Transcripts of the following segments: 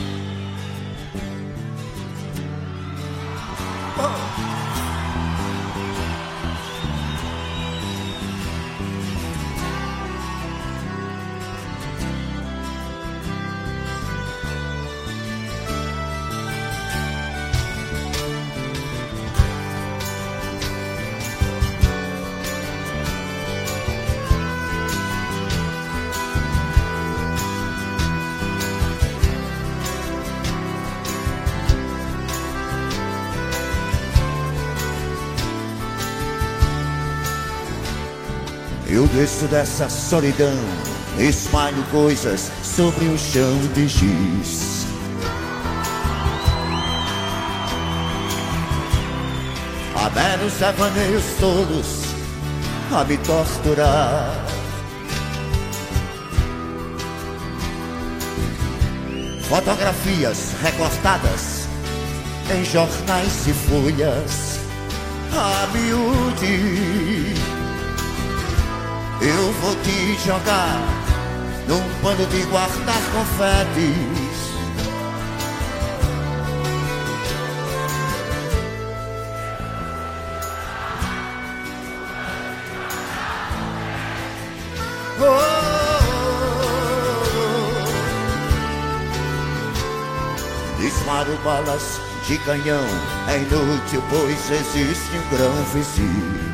Eu desço dessa solidão, espalho coisas sobre o chão de giz. Há meros devaneios todos a me torturar. Fotografias recortadas em jornais e folhas a miúde. Eu vou te jogar num pano de guardar confetes. Oh, Disparo balas de canhão, é inútil, pois existe um grão vizinho.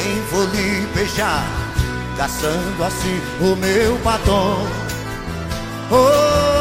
Nem vou lhe beijar, caçando assim o meu batom. Oh,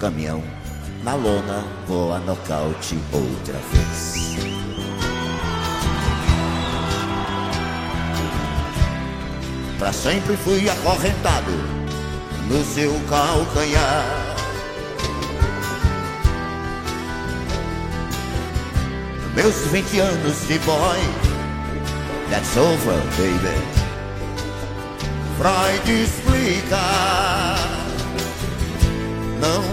caminhão na lona, vou nocaute outra vez. Pra sempre fui acorrentado no seu calcanhar. Meus 20 anos de boy, that's over, baby. Freud explica. Não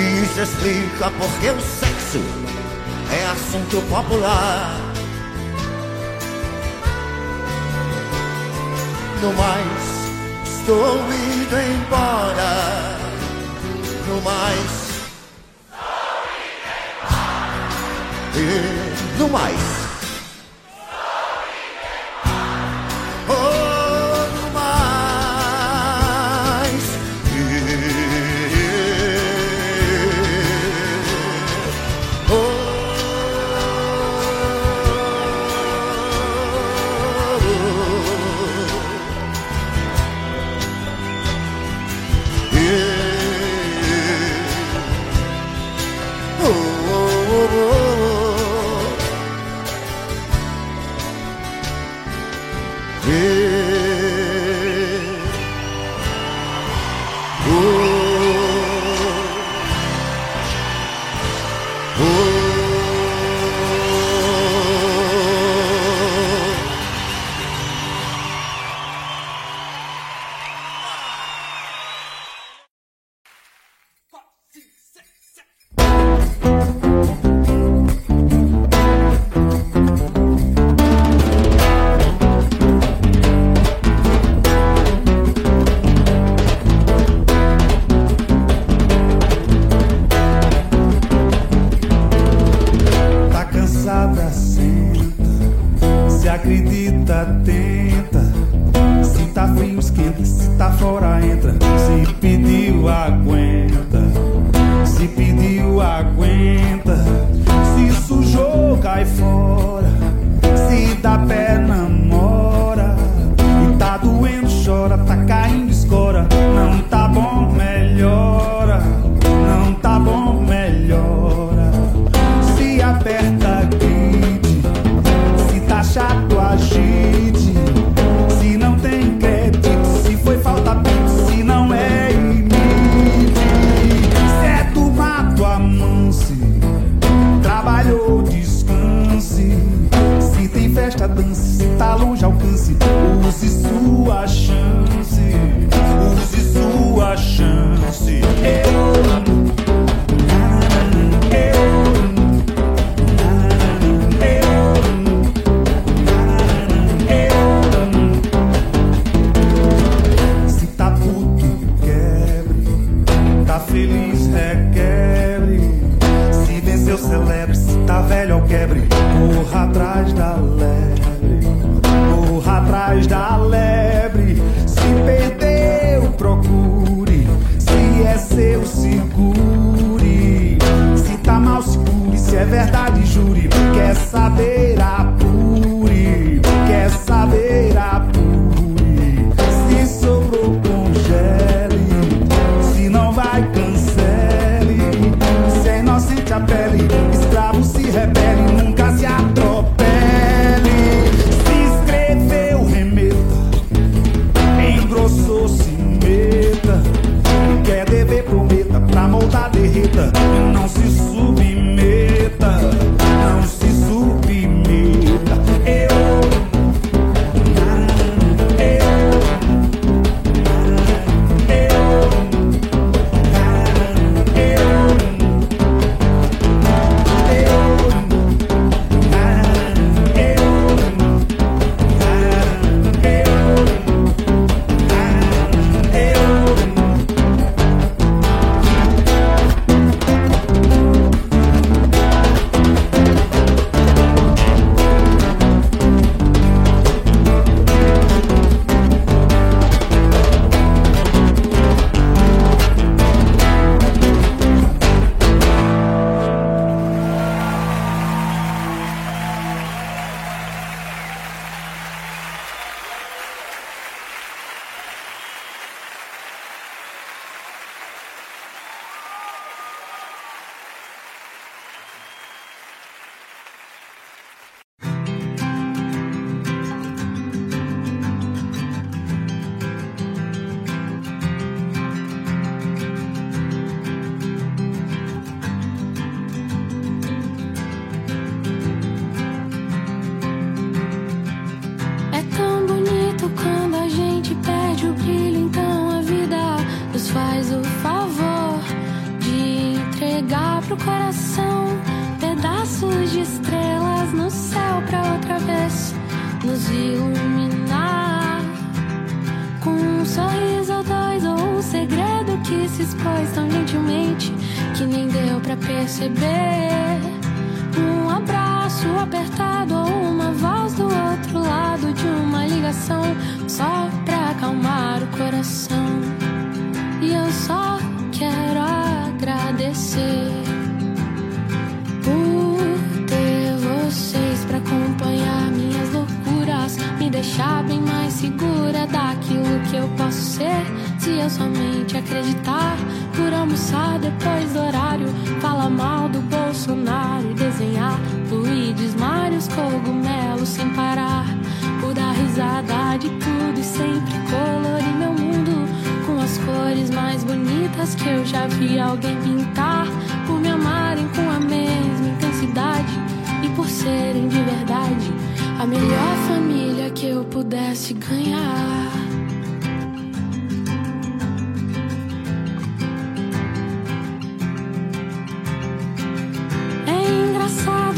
E isso explica porque o sexo é assunto popular. No mais, estou indo embora. No mais, e no mais, saber,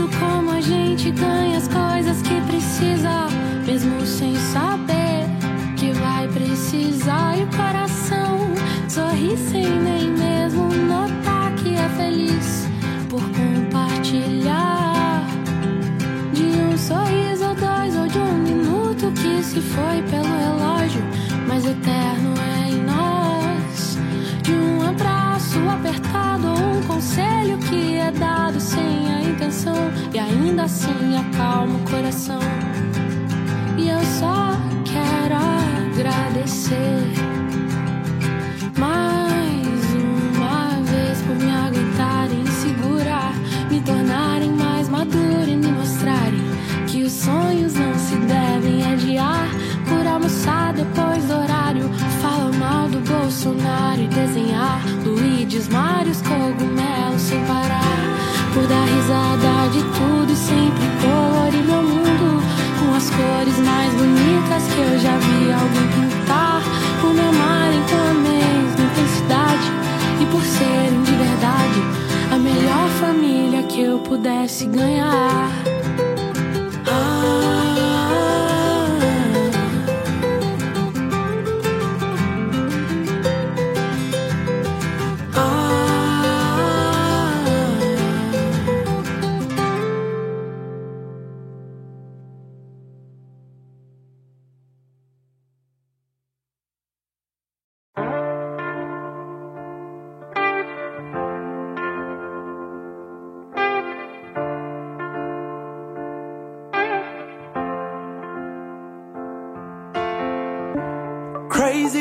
engraçado como a gente ganha as coisas que precisa, mesmo sem saber que vai precisar. E o coração sorri sem nem mesmo notar que é feliz por compartilhar. De um sorriso ou dois ou de um minuto que se foi pelo relógio, mas eterno é em nós. De um abraço apertado ou conselho que é dado sem a intenção e ainda assim acalma o coração. E eu só quero agradecer mais uma vez por me aguentarem, segurar, me tornarem mais madura e me mostrarem que os sonhos não se devem adiar. Por almoçar depois do horário, fala mal do Bolsonaro e desenhar Luiz Mários cogumelos sem parar. Por dar risada de tudo e sempre colorir meu mundo com as cores mais bonitas que eu já vi alguém pintar. Por me amarem com a mesma intensidade e por serem de verdade a melhor família que eu pudesse ganhar.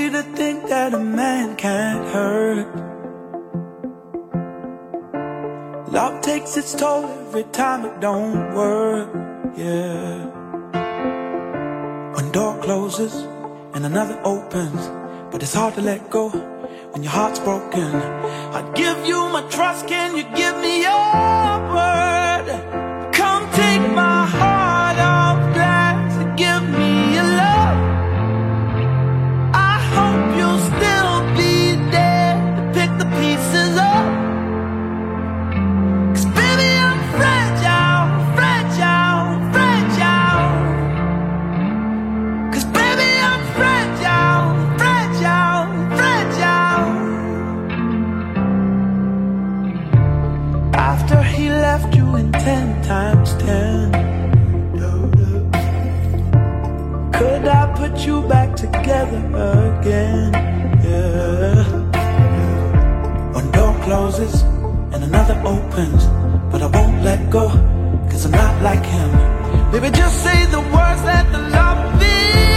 To think that a man can't hurt. Love takes its toll every time it don't work. Yeah. One door closes and another opens, but it's hard to let go when your heart's broken. I'd give you my trust, can you give me your word? You back together again? Yeah. One door closes and another opens, but I won't let go, cause I'm not like him. Baby, just say the words, let the love begin.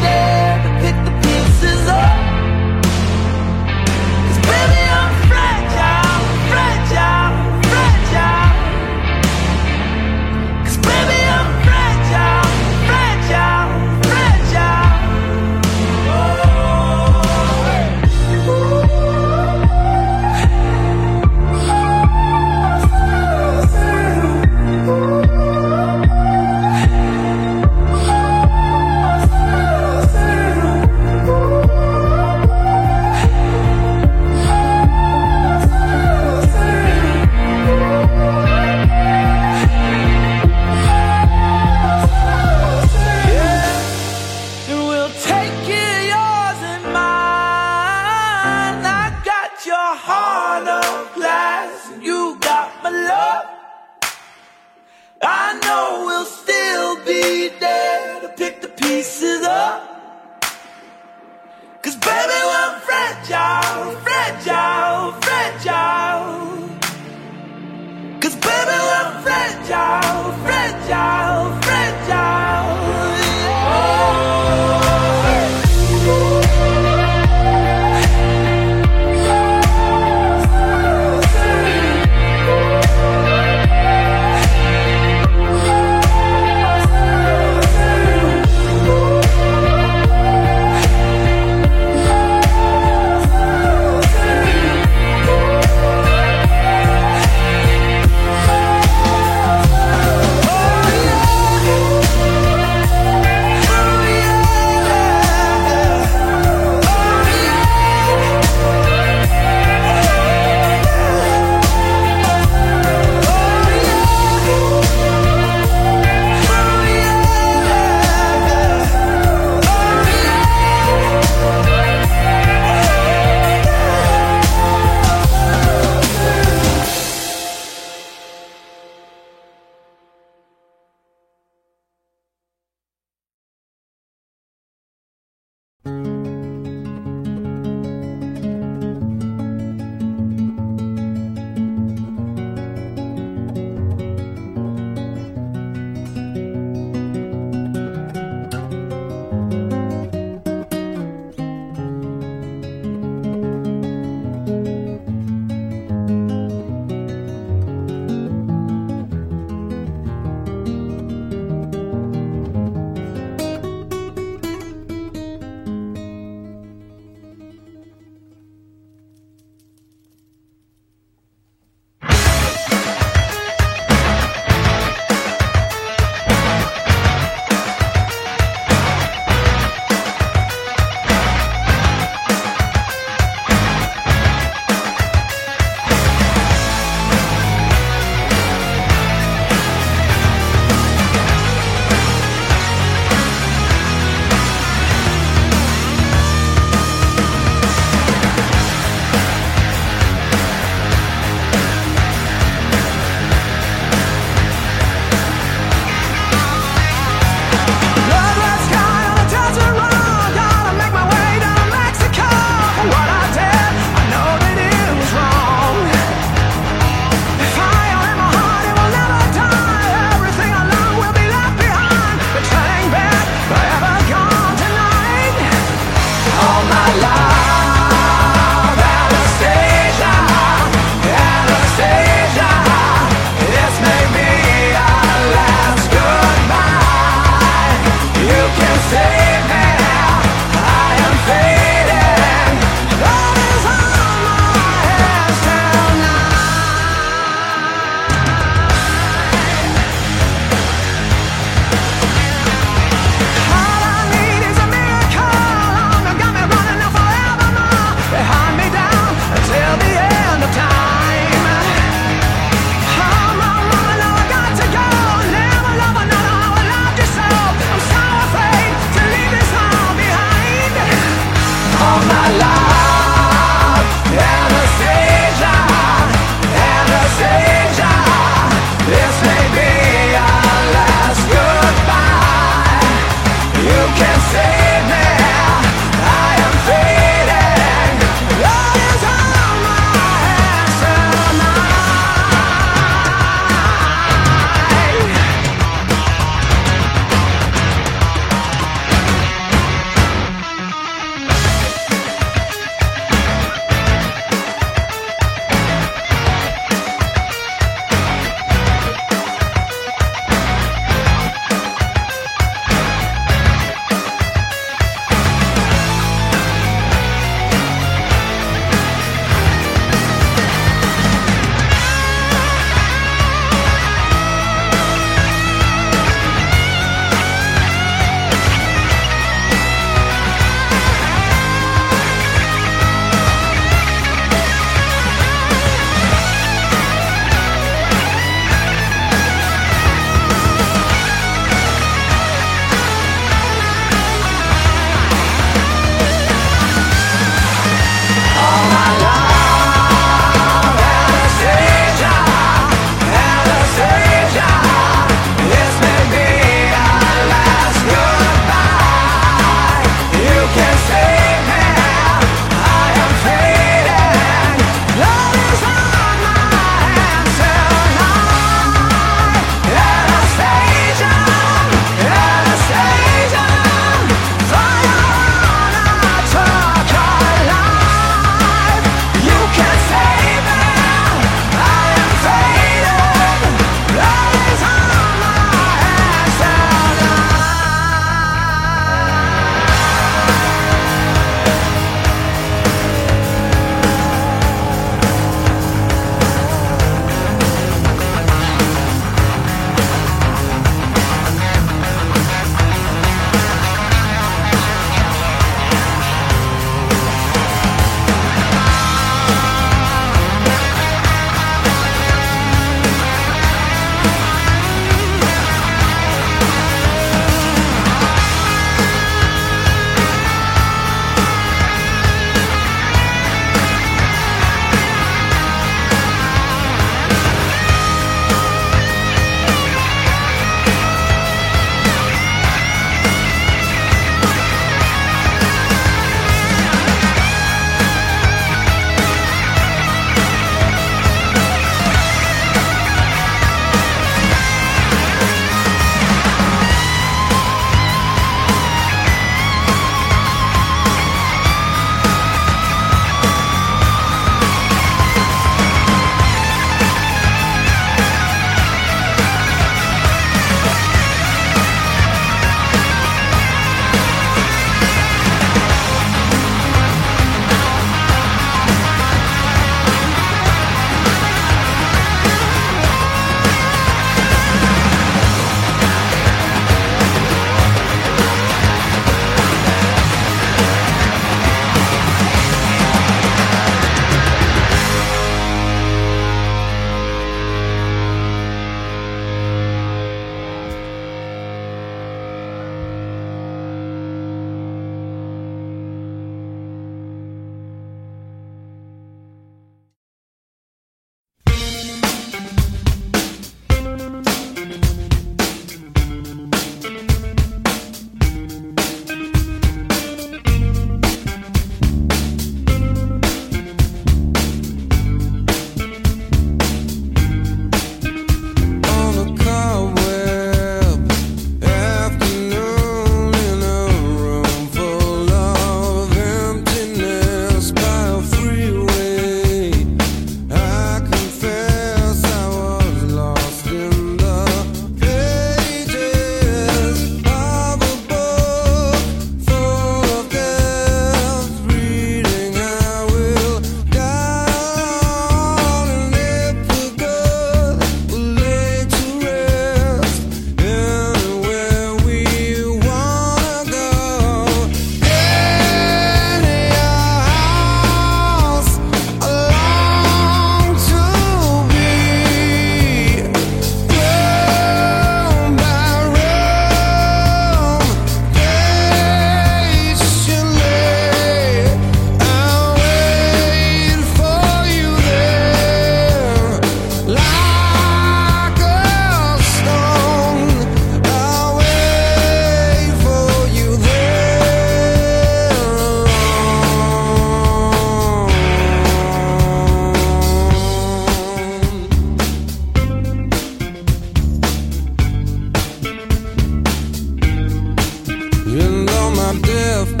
I'm deaf.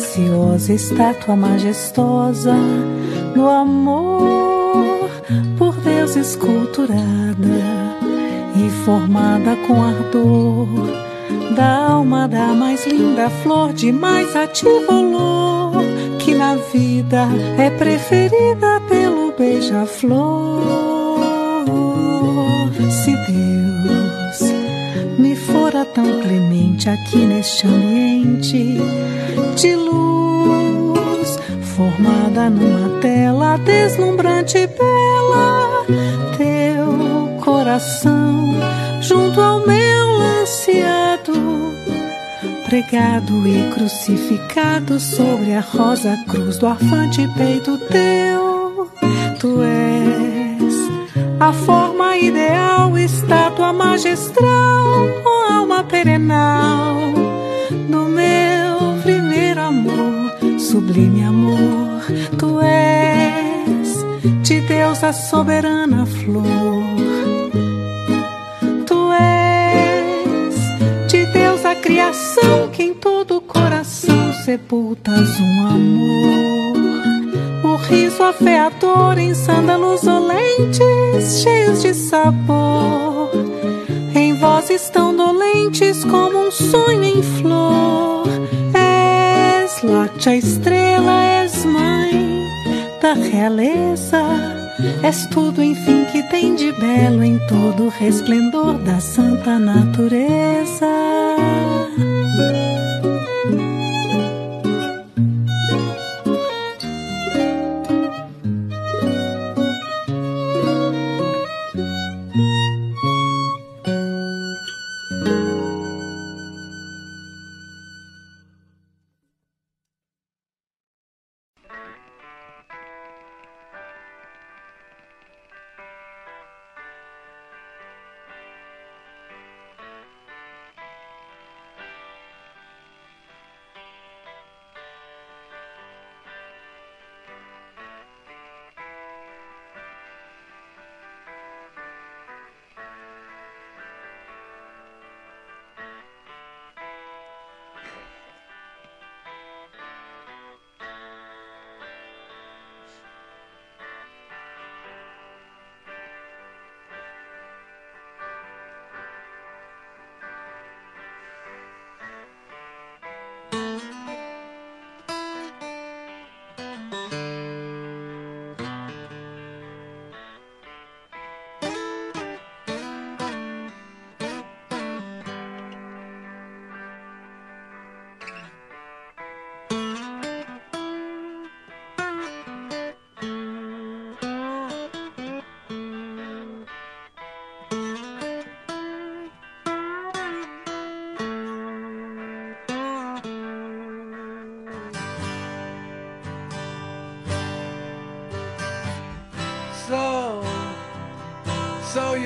Graciosa, estátua majestosa no amor por Deus esculturada e formada com ardor da alma da mais linda flor de mais ativo olor que na vida é preferida pelo beija-flor. Se Deus tão clemente aqui neste ambiente de luz, formada numa tela deslumbrante e bela, teu coração junto ao meu lanceado, pregado e crucificado sobre a rosa cruz do arfante peito teu, tu és a forma ideal, estátua magistral, sublime amor. Tu és de Deus a soberana flor. Tu és de Deus a criação que em todo coração sepultas um amor. O riso afeador em sândalos olentes, cheios de sabor. Em vozes tão dolentes como um sonho em flor. És mãe da realeza. És tudo, enfim, que tem de belo em todo o resplendor da santa natureza.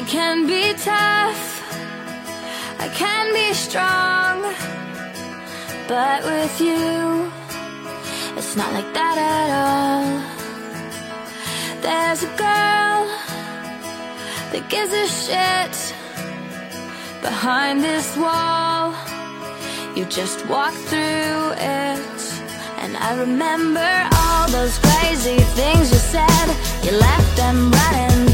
I can be tough, I can be strong, but with you, it's not like that at all. There's a girl that gives a shit behind this wall. You just walk through it, and I remember all those crazy things you said. You left them running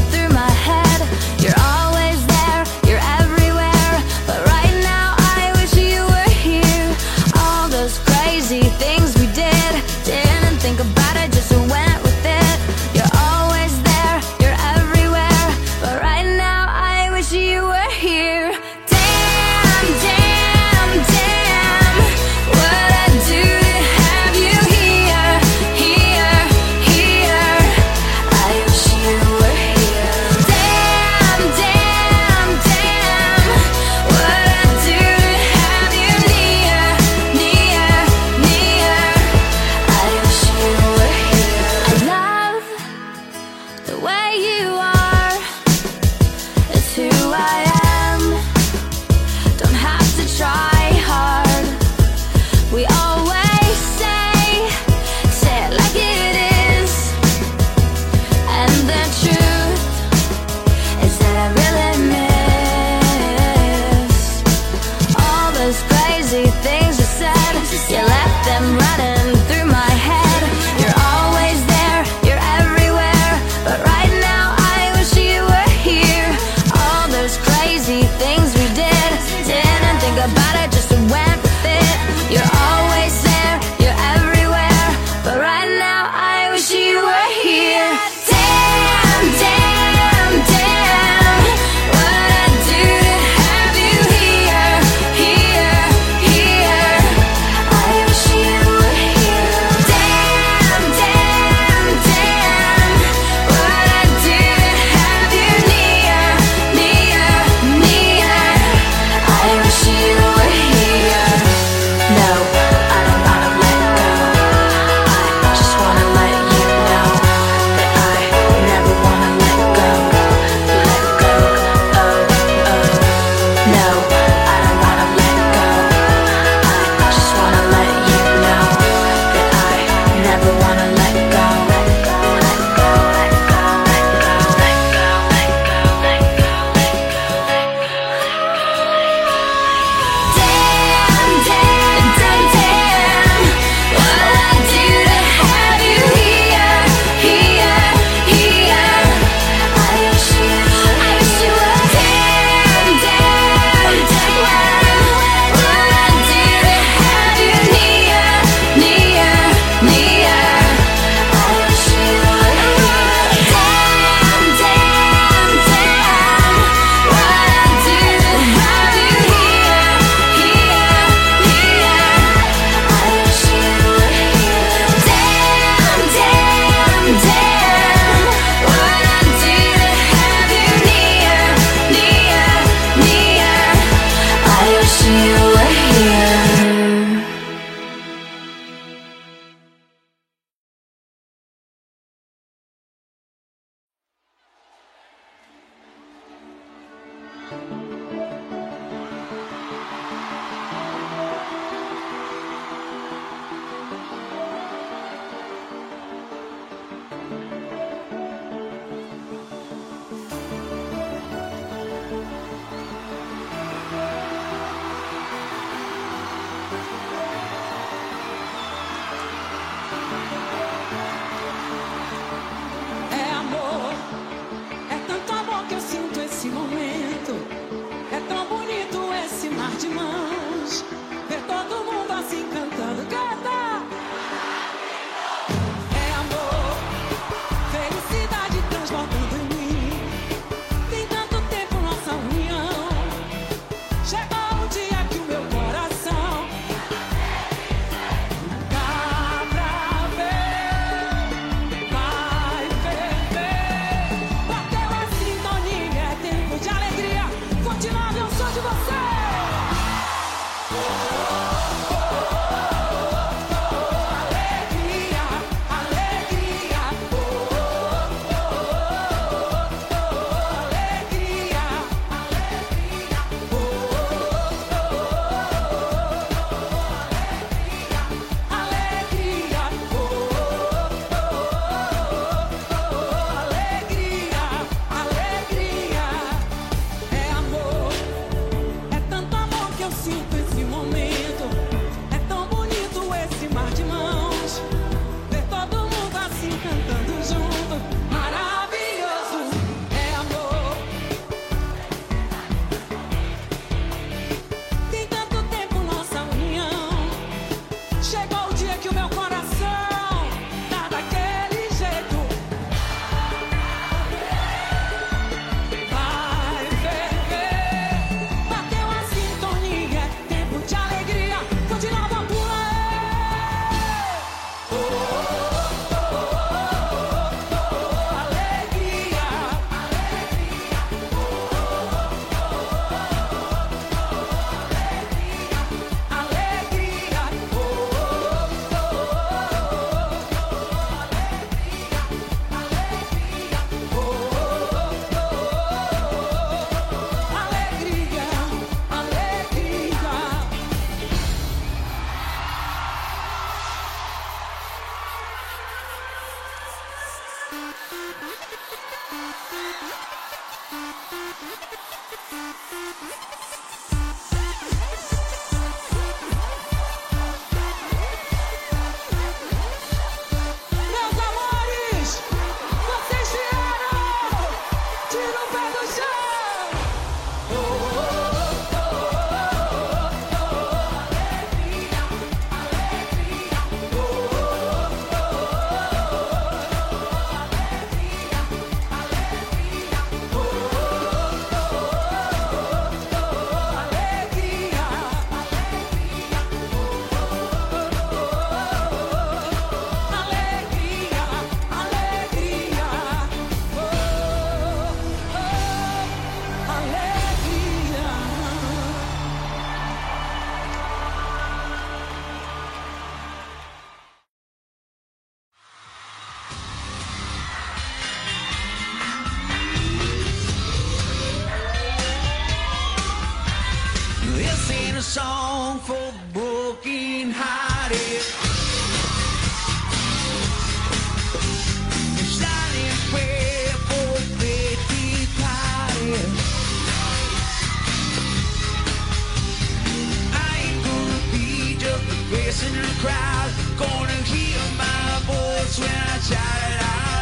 In the crowd gonna hear my voice when I shout it out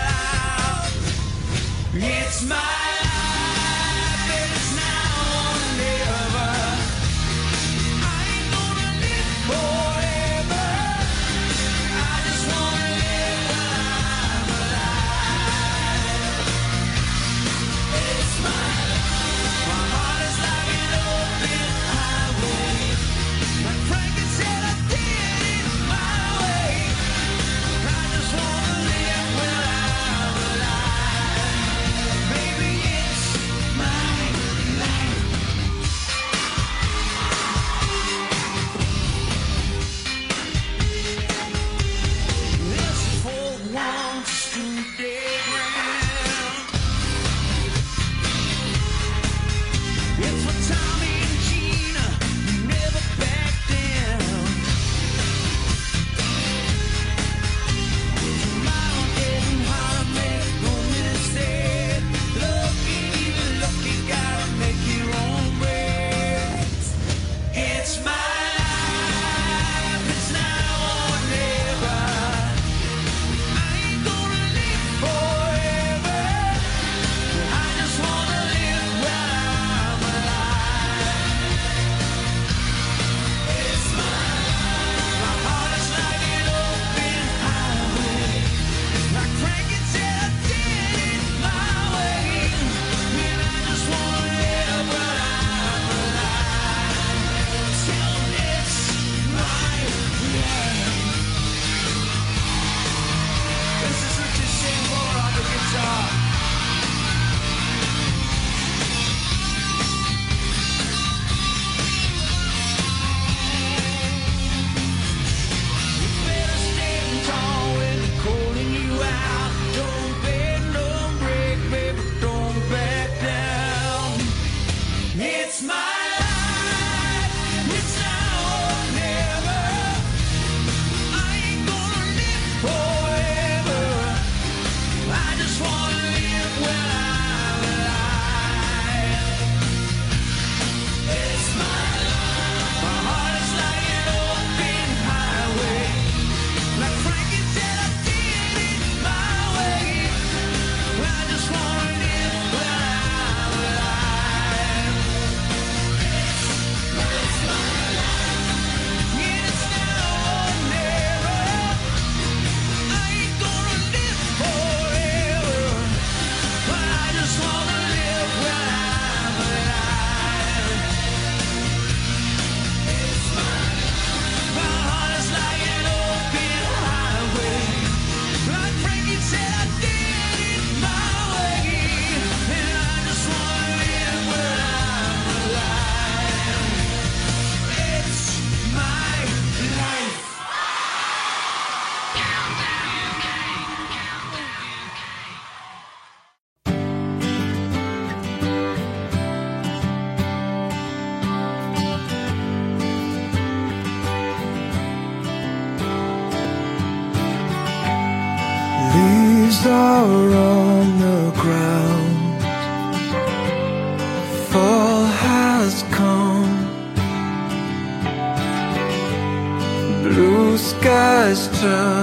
loud. It's my are on the ground. Fall has come. Blue skies turn.